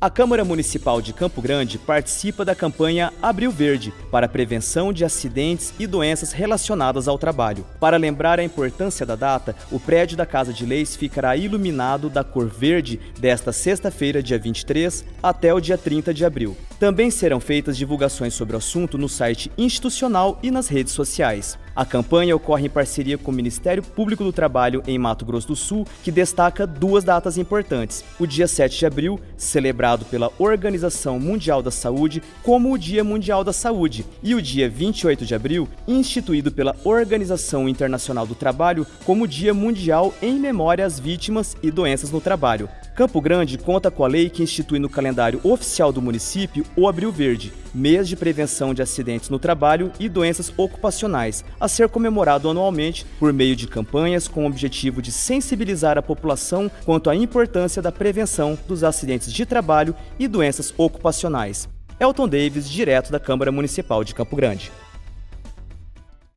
A Câmara Municipal de Campo Grande participa da campanha Abril Verde para a prevenção de acidentes e doenças relacionadas ao trabalho. Para lembrar a importância da data, o prédio da Casa de Leis ficará iluminado da cor verde desta sexta-feira, dia 23, até o dia 30 de abril. Também serão feitas divulgações sobre o assunto no site institucional e nas redes sociais. A campanha ocorre em parceria com o Ministério Público do Trabalho em Mato Grosso do Sul, que destaca duas datas importantes: o dia 7 de abril, celebrado pela Organização Mundial da Saúde como o Dia Mundial da Saúde, e o dia 28 de abril, instituído pela Organização Internacional do Trabalho como Dia Mundial em memória às vítimas e doenças no trabalho. Campo Grande conta com a lei que institui no calendário oficial do município o Abril Verde, mês de prevenção de acidentes no trabalho e doenças ocupacionais, a ser comemorado anualmente por meio de campanhas com o objetivo de sensibilizar a população quanto à importância da prevenção dos acidentes de trabalho e doenças ocupacionais. Elton Davis, direto da Câmara Municipal de Campo Grande.